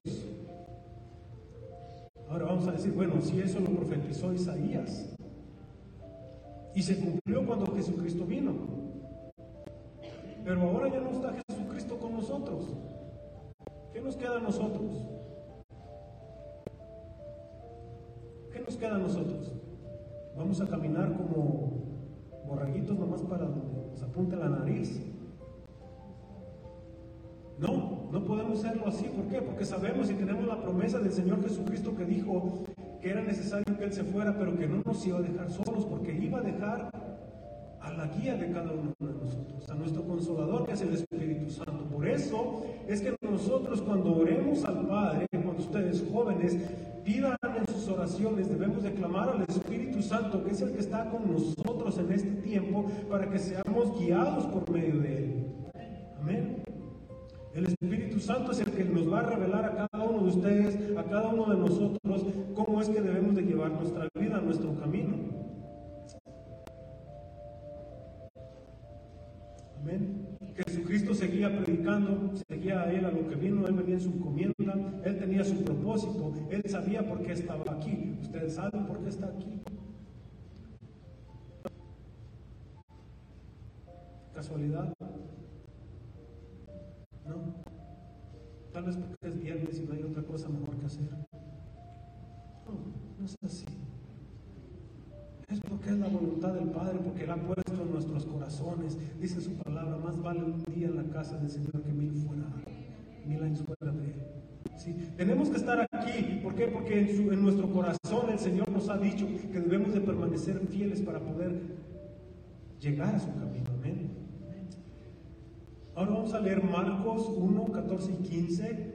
Ahora vamos a decir, bueno, si eso lo profetizó Isaías, y se cumplió cuando Jesucristo vino. Pero ahora ya no está Jesucristo con nosotros. ¿Qué nos queda a nosotros? ¿Qué nos queda a nosotros? Vamos a caminar como borraguitos nomás para donde nos apunte la nariz. No, no podemos hacerlo así. ¿Por qué? Porque sabemos y tenemos la promesa del Señor Jesucristo que dijo que era necesario que Él se fuera, pero que no nos iba a dejar solos, porque iba a dejar a la guía de cada uno de nosotros, a nuestro consolador que es el Espíritu Santo. Por eso es que nosotros cuando oremos al Padre, cuando ustedes jóvenes pidan en sus oraciones, debemos declamar al Espíritu Santo, que es el que está con nosotros en este tiempo, para que seamos guiados por medio de Él. Amén. El Espíritu Santo es el que nos va a revelar a cada uno de ustedes, a cada uno de nosotros, cómo es que debemos de llevar nuestra vida, nuestro camino. Amén. Jesucristo seguía predicando, seguía a él a lo que vino, él venía en su encomienda, él tenía su propósito, él sabía por qué estaba aquí. Ustedes saben por qué está aquí. ¿Casualidad? Tal vez porque es viernes y no hay otra cosa mejor que hacer. No, no es así. Es porque es la voluntad del Padre, porque Él ha puesto en nuestros corazones. Dice su palabra, más vale un día en la casa del Señor que mil fuera, mil años fuera de Él. Tenemos que estar aquí. ¿Por qué? Porque en, en nuestro corazón el Señor nos ha dicho que debemos de permanecer fieles para poder llegar a su camino. Amén. Ahora vamos a leer Marcos 1, 14 y 15.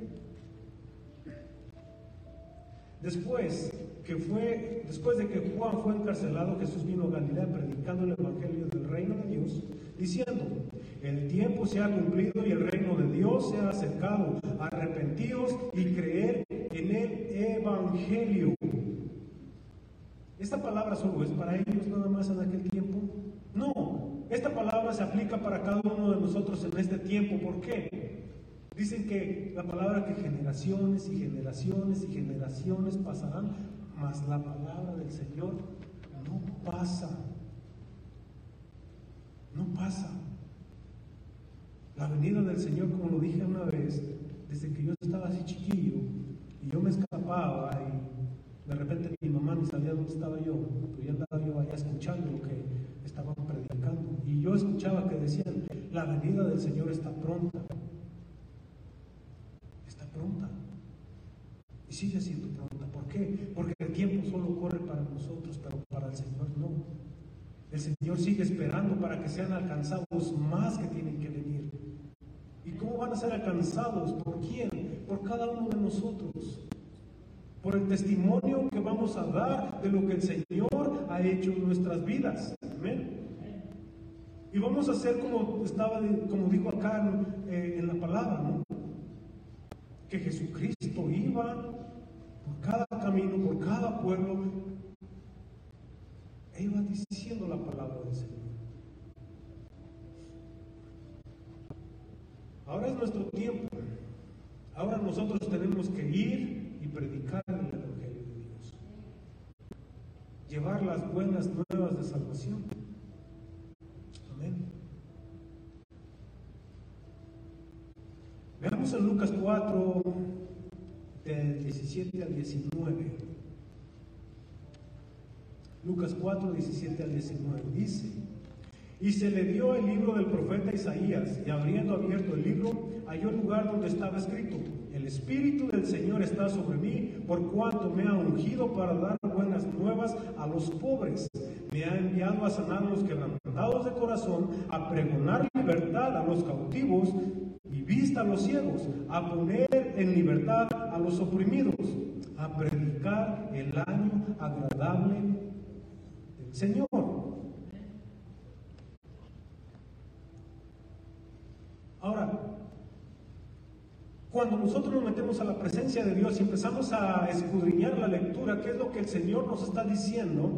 Después que fue, después de que Juan fue encarcelado, Jesús vino a Galilea predicando el evangelio del reino de Dios, diciendo: El tiempo se ha cumplido y el reino de Dios se ha acercado. Arrepentidos y creer en el evangelio. ¿Esta palabra solo es para ellos nada más en aquel tiempo? No, esta palabra se aplica para cada uno de nosotros en este tiempo. ¿Por qué? Dicen que la palabra que generaciones y generaciones y generaciones pasarán, mas la palabra del Señor no pasa. No pasa. La venida del Señor, como lo dije una vez, desde que yo estaba así chiquillo y yo me escapaba y de repente mi mamá ni sabía dónde estaba yo, pero ya andaba yo allá escuchando lo que estaban predicando. Y yo escuchaba que decían, la venida del Señor está pronta pronta. Y sigue siendo pronta. ¿Por qué? Porque el tiempo solo corre para nosotros, pero para el Señor no. El Señor sigue esperando para que sean alcanzados más que tienen que venir. ¿Y cómo van a ser alcanzados? ¿Por quién? Por cada uno de nosotros. Por el testimonio que vamos a dar de lo que el Señor ha hecho en nuestras vidas. Y vamos a hacer como estaba, como dijo acá eh, en la palabra, ¿no? que Jesucristo iba por cada camino, por cada pueblo, e iba diciendo la palabra del Señor. Ahora es nuestro tiempo. Ahora nosotros tenemos que ir y predicar el Evangelio de Dios. Llevar las buenas nuevas de salvación. Amén. Veamos en Lucas 4, del 17 al 19. Lucas 4, 17 al 19 dice, y se le dio el libro del profeta Isaías, y abriendo abierto el libro, halló el lugar donde estaba escrito, el Espíritu del Señor está sobre mí, por cuanto me ha ungido para dar buenas nuevas a los pobres. Me ha enviado a sanar a los quebrantados de corazón, a pregonar libertad a los cautivos y vista a los ciegos, a poner en libertad a los oprimidos, a predicar el año agradable del Señor. Ahora, cuando nosotros nos metemos a la presencia de Dios y empezamos a escudriñar la lectura, qué es lo que el Señor nos está diciendo,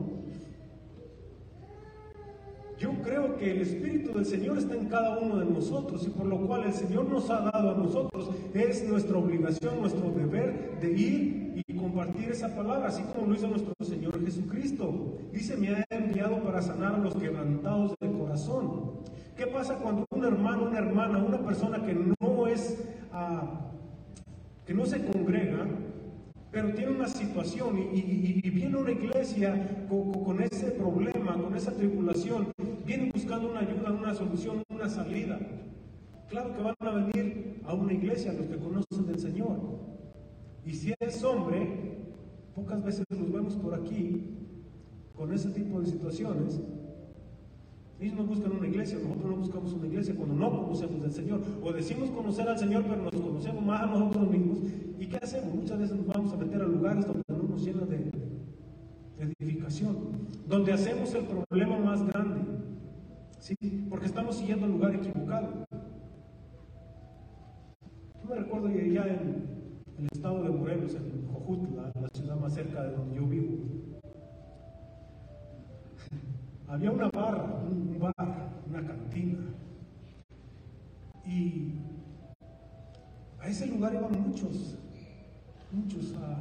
yo creo que el Espíritu del Señor está en cada uno de nosotros y por lo cual el Señor nos ha dado a nosotros, es nuestra obligación, nuestro deber de ir y compartir esa palabra, así como lo hizo nuestro Señor Jesucristo. Dice, me ha enviado para sanar a los quebrantados de corazón. ¿Qué pasa cuando un hermano, una hermana, una persona que no ah, que no se congrega, pero tiene una situación y, viene una iglesia con, ese problema, con esa tribulación, viene buscando una ayuda, una solución, una salida. Claro que van a venir a una iglesia los que conocen del Señor. Y si es hombre, pocas veces los vemos por aquí con ese tipo de situaciones, ellos no buscan una iglesia, nosotros no buscamos una iglesia cuando no conocemos al Señor. O decimos conocer al Señor, pero nos conocemos más a nosotros mismos. ¿Y qué hacemos? Muchas veces nos vamos a meter a lugares donde no nos llena de, edificación, donde hacemos el problema más grande. ¿sí? Porque estamos siguiendo el lugar equivocado. Yo me recuerdo ya en el estado de Morelos, en Jojutla, la ciudad más cerca de donde yo vivo había una barra, un bar, una cantina. Y a ese lugar iban muchos, muchos, a,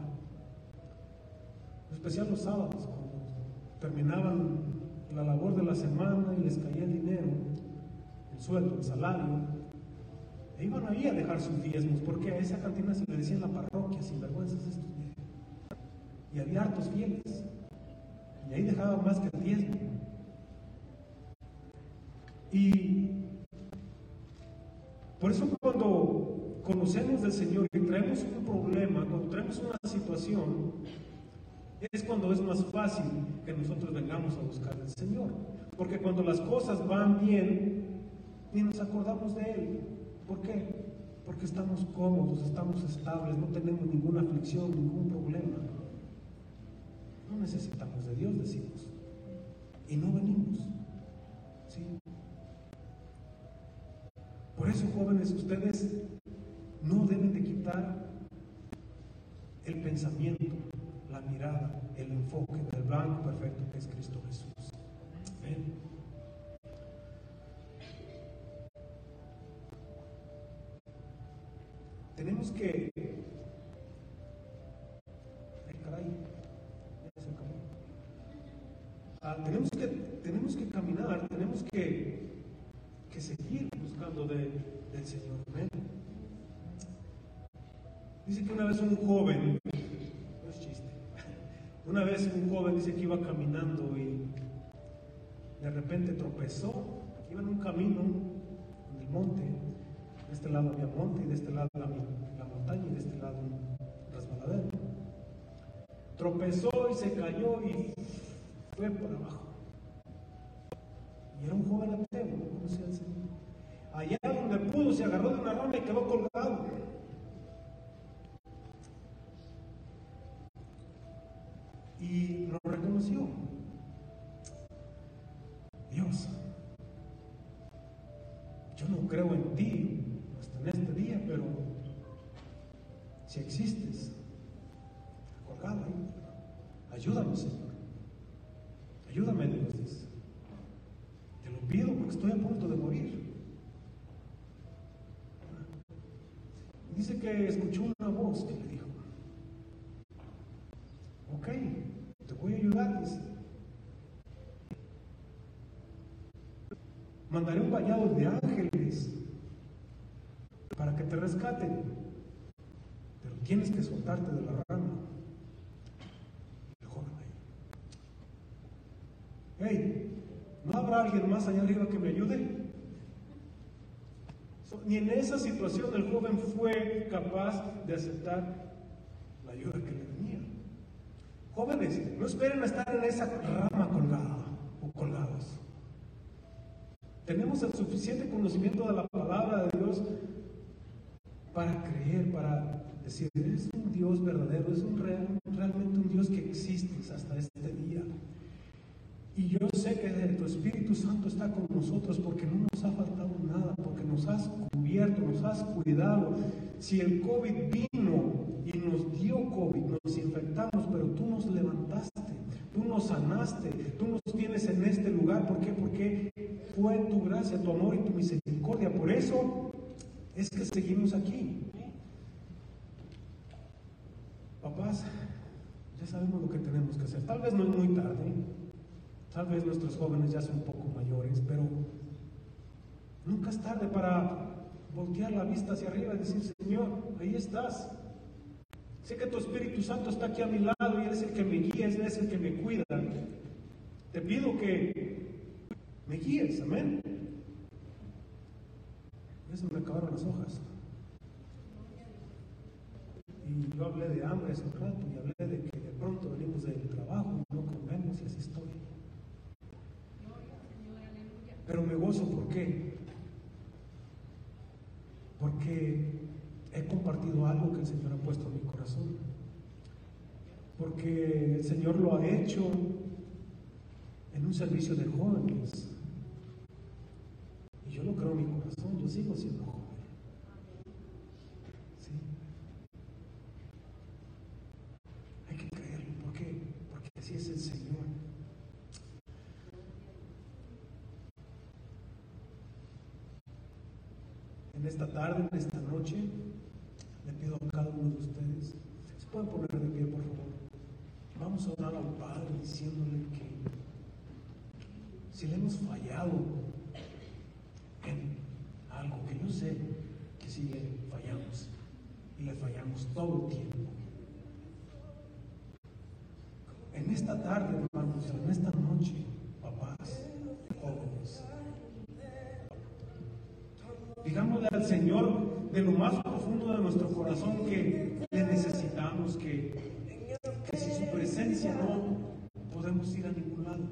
en especial los sábados, cuando terminaban la labor de la semana y les caía el dinero, el sueldo, el salario. E iban ahí a dejar sus diezmos, porque a esa cantina se le decía en la parroquia, sin vergüenzas estos Y había hartos fieles. Y ahí dejaban más que el diezmo. Y por eso cuando conocemos del Señor y traemos un problema, cuando traemos una situación, es cuando es más fácil que nosotros vengamos a buscar al Señor. Porque cuando las cosas van bien, ni nos acordamos de Él. ¿Por qué? Porque estamos cómodos, estamos estables, no tenemos ninguna aflicción, ningún problema. necesitamos de Dios, decimos. Y no venimos. Por eso, jóvenes, ustedes no deben de quitar el pensamiento, la mirada, el enfoque del blanco perfecto que es Cristo Jesús. Amén. Tenemos que Ah, tenemos, que, tenemos que caminar, tenemos que, que del Señor. Dice que una vez un joven, no es chiste, una vez un joven dice que iba caminando y de repente tropezó, iba en un camino en el monte, de este lado había monte y de este lado la, la montaña y de este lado un resbaladero. Tropezó y se cayó y fue por abajo. Y era un joven ateo, no conocía al Señor. Allá donde pudo, se agarró de una rama y quedó colgado. Y lo reconoció. Dios, yo no creo en ti hasta en este día, pero si existes, colgado ahí, ayúdame, Señor. Ayúdame, Dios. Te lo pido porque estoy a punto de morir. Dice que escuchó una voz que le dijo, ok, te voy a ayudar, dice. Mandaré un bañado de ángeles para que te rescaten, pero tienes que soltarte de la rama. hey, ¿no habrá alguien más allá arriba que me ayude? Ni en esa situación el joven fue capaz de aceptar la ayuda que le venía. Jóvenes, no esperen a estar en esa rama colgada o colgados. Tenemos el suficiente conocimiento de la palabra de Dios para creer, para decir, es un Dios verdadero, es un realmente un Dios que existe hasta este día. Y yo sé que tu Espíritu Santo está con nosotros porque no nos ha faltado porque nos has cubierto, nos has cuidado. Si el COVID vino y nos dio COVID, nos infectamos, pero tú nos levantaste, tú nos sanaste, tú nos tienes en este lugar. ¿Por qué? Porque fue tu gracia, tu amor y tu misericordia. Por eso es que seguimos aquí. Papás, ya sabemos lo que tenemos que hacer. Tal vez no es muy tarde. Tal vez nuestros jóvenes ya son un poco mayores, pero nunca es tarde para voltear la vista hacia arriba y decir, Señor, ahí estás. Sé que tu Espíritu Santo está aquí a mi lado y eres el que me guía, eres el que me cuida. Te pido que me guíes, amén. Ya se me acabaron las hojas. Y yo hablé de hambre hace un rato y hablé de que de pronto venimos del trabajo, no comemos y así estoy. Pero me gozo, ¿por qué? Porque he compartido algo que el Señor ha puesto en mi corazón. Porque el Señor lo ha hecho en un servicio de jóvenes. Y yo lo creo en mi corazón, yo sigo siendo joven. ¿Sí? Hay que creerlo, ¿por qué? Porque así es el Señor. en esta tarde, en esta noche, le pido a cada uno de ustedes, se pueden poner de pie, por favor. Vamos a orar al Padre diciéndole que si le hemos fallado en algo que yo sé que si le fallamos y le fallamos todo el tiempo. En esta tarde, de lo más profundo de nuestro corazón que le necesitamos, que, que sin su presencia no podemos ir a ningún lado.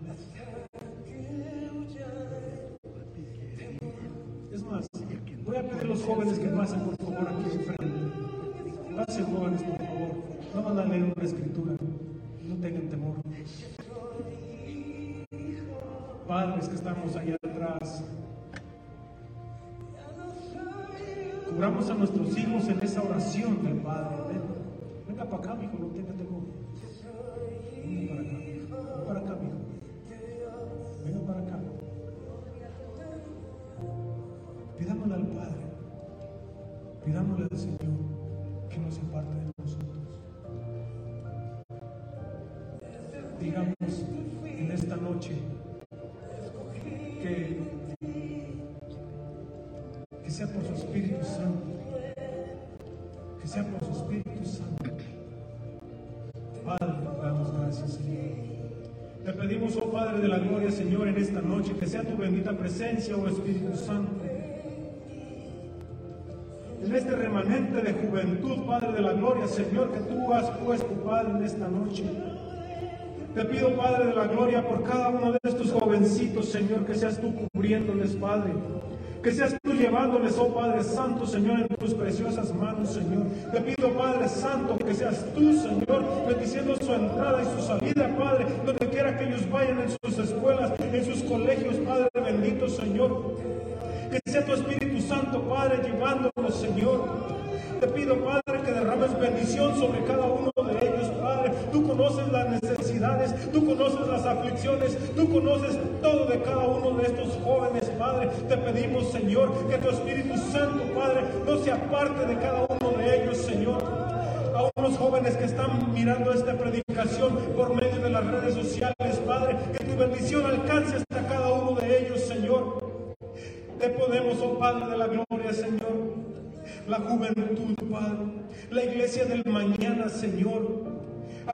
Es más, voy a pedir a los jóvenes que pasen por favor aquí enfrente. Pasen jóvenes, por favor. Vamos a leer una escritura. no tengan temor. Padres que estamos allá atrás, a nuestros hijos en esa oración del Padre. Venga para acá, hijo, no tenga temor. Venga para acá, venga para acá, hijo. Venga para acá. Pidámosle al Padre, pidámosle al Señor que no se aparte de nosotros. Digamos en esta noche que sea por su Espíritu Santo, que sea por su Espíritu Santo. Padre, damos gracias, Señor. Te pedimos, oh Padre de la Gloria, Señor, en esta noche, que sea tu bendita presencia, oh Espíritu Santo. En este remanente de juventud, Padre de la Gloria, Señor, que tú has puesto, Padre, en esta noche. Te pido, Padre de la Gloria, por cada uno de estos jovencitos, Señor, que seas tú cubriéndoles, Padre. Que seas tú llevándoles, oh Padre Santo, Señor, en tus preciosas manos, Señor. Te pido, Padre Santo, que seas tú, Señor, bendiciendo su entrada y su salida, Padre, donde quiera que ellos vayan en sus escuelas, en sus colegios, Padre bendito, Señor. Que sea tu Espíritu Santo, Padre, llevándolos, Señor. Te pido, Padre, que derrames bendición sobre cada uno de ellos, Padre. Tú conoces las necesidades, tú conoces las aflicciones, tú conoces todo de cada uno de estos jóvenes, Padre. Te pedimos, Señor, que tu Espíritu Santo, Padre, no se aparte de cada uno de ellos, Señor. A unos jóvenes que están mirando esta predicación por medio de las redes sociales, Padre, que tu bendición alcance hasta cada uno de ellos, Señor. Te podemos, oh Padre de la gloria, Señor la juventud, Padre, la iglesia del mañana, Señor.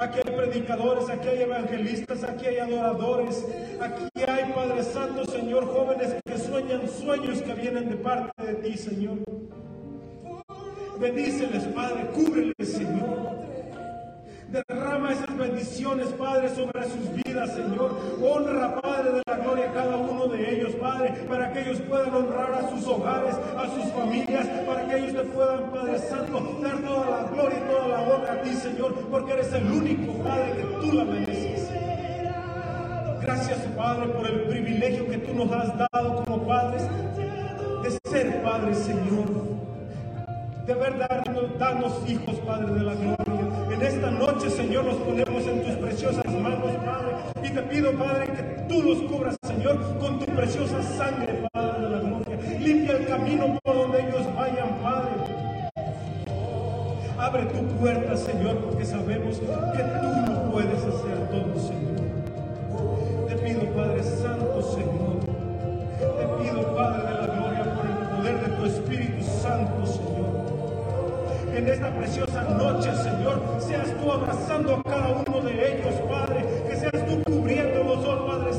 Aquí hay predicadores, aquí hay evangelistas, aquí hay adoradores, aquí hay, Padre Santo, Señor, jóvenes que sueñan sueños que vienen de parte de ti, Señor. Bendíceles, Padre, cúbreles, Señor. Derrama esas bendiciones, Padre, sobre sus vidas, Señor. Honra, Padre de la gloria, a cada uno de ellos, Padre, para que ellos puedan honrar a sus hogares, a sus familias, para que ellos te puedan, Padre Santo, dar toda la gloria y toda la honra a ti, Señor, porque eres el único, Padre, que tú la mereces. Gracias, Padre, por el privilegio que tú nos has dado como padres de ser Padre, Señor. De verdad, danos hijos, Padre de la gloria. En esta noche, Señor, los ponemos en tus preciosas manos, Padre. Y te pido, Padre, que tú los cubras, Señor, con tu preciosa sangre, Padre de la gloria. Limpia el camino por donde ellos vayan, Padre. Abre tu puerta, Señor, porque sabemos que tú no puedes hacer todo, Señor. Te pido, Padre Santo, Señor. Te pido, Padre de la gloria, por el poder de tu Espíritu Santo, Señor en esta preciosa noche, Señor, seas tú abrazando a cada uno de ellos, Padre, que seas tú cubriéndolos, oh Padre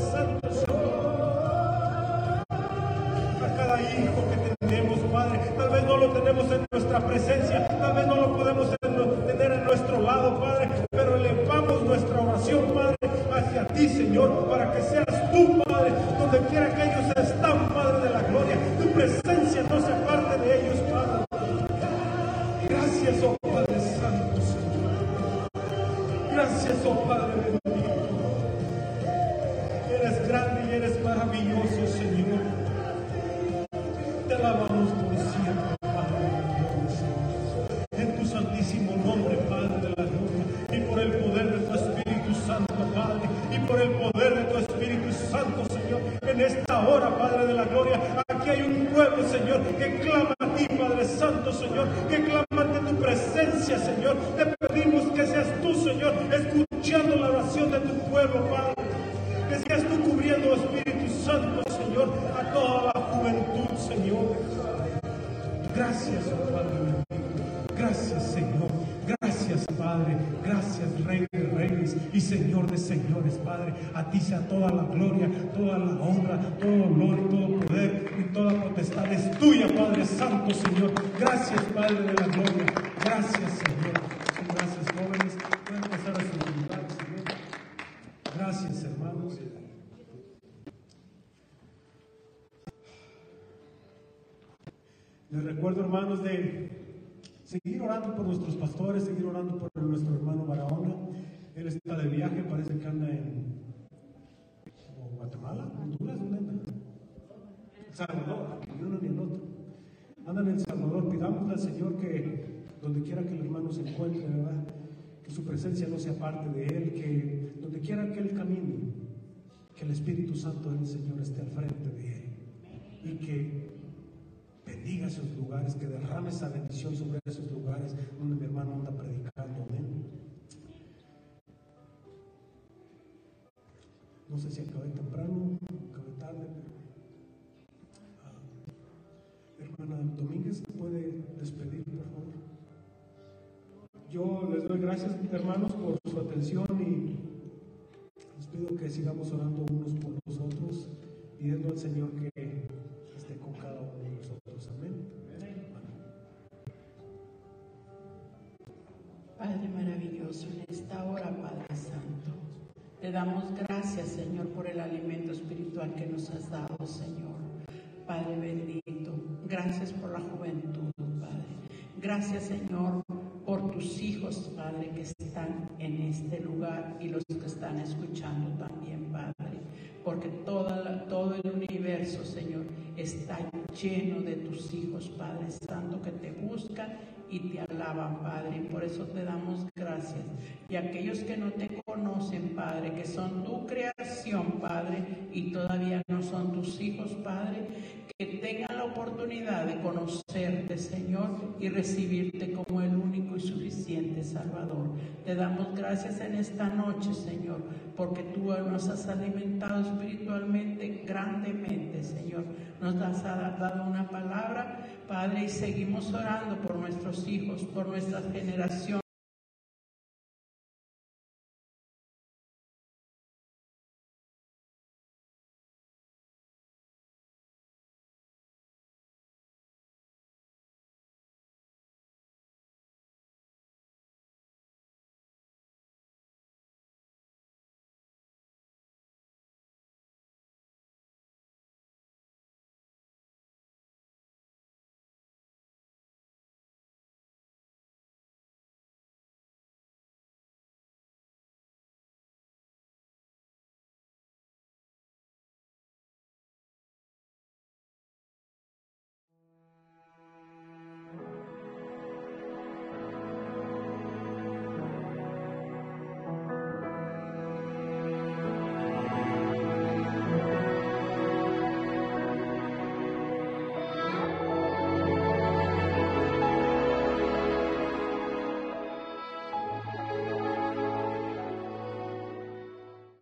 Gracias, Padre. Gracias, Señor. Gracias, Padre. Gracias, Rey de Reyes y Señor de Señores, Padre. A ti sea toda la gloria, toda la honra, todo honor todo poder y toda potestad es tuya, Padre Santo, Señor. Gracias, Padre de la gloria. Gracias, Señor. Gracias, jóvenes. Pueden pasar a su lugares, Señor. Gracias, hermanos. Les recuerdo, hermanos, de seguir orando por nuestros pastores, seguir orando por nuestro hermano Barahona. Él está de viaje, parece que anda en Guatemala, Honduras, ¿dónde anda? Salvador, ni uno ni el otro. Andan en Salvador, pidámosle al Señor que donde quiera que el hermano se encuentre, ¿verdad? Que su presencia no sea parte de él, que donde quiera que él camine, que el Espíritu Santo del Señor esté al frente de él y que bendiga esos lugares, que derrame esa bendición sobre esos lugares donde mi hermano anda predicando. Amén. No sé si acabé temprano, acabé tarde, ah, hermana Domínguez, ¿puede despedir, por favor? Yo les doy gracias, hermanos, por su atención y les pido que sigamos orando unos por los otros, pidiendo al Señor que Padre maravilloso, en esta hora, Padre Santo, te damos gracias, Señor, por el alimento espiritual que nos has dado, Señor. Padre bendito, gracias por la juventud, Padre. Gracias, Señor, por tus hijos, Padre, que están en este lugar y los que están escuchando también, Padre. Porque toda todo el universo, Señor, está lleno de tus hijos, Padre Santo, que te buscan y te alaban, Padre. Y por eso te damos gracias. Y aquellos que no te conocen, Padre, que son tu creación, Padre, y todavía no son tus hijos, Padre, que tengan la oportunidad de conocerte, Señor, y recibirte como el único y suficiente Salvador. Te damos gracias en esta noche, Señor, porque tú nos has alimentado espiritualmente grandemente, Señor. Nos has dado una palabra, Padre, y seguimos orando por nuestros hijos, por nuestra generación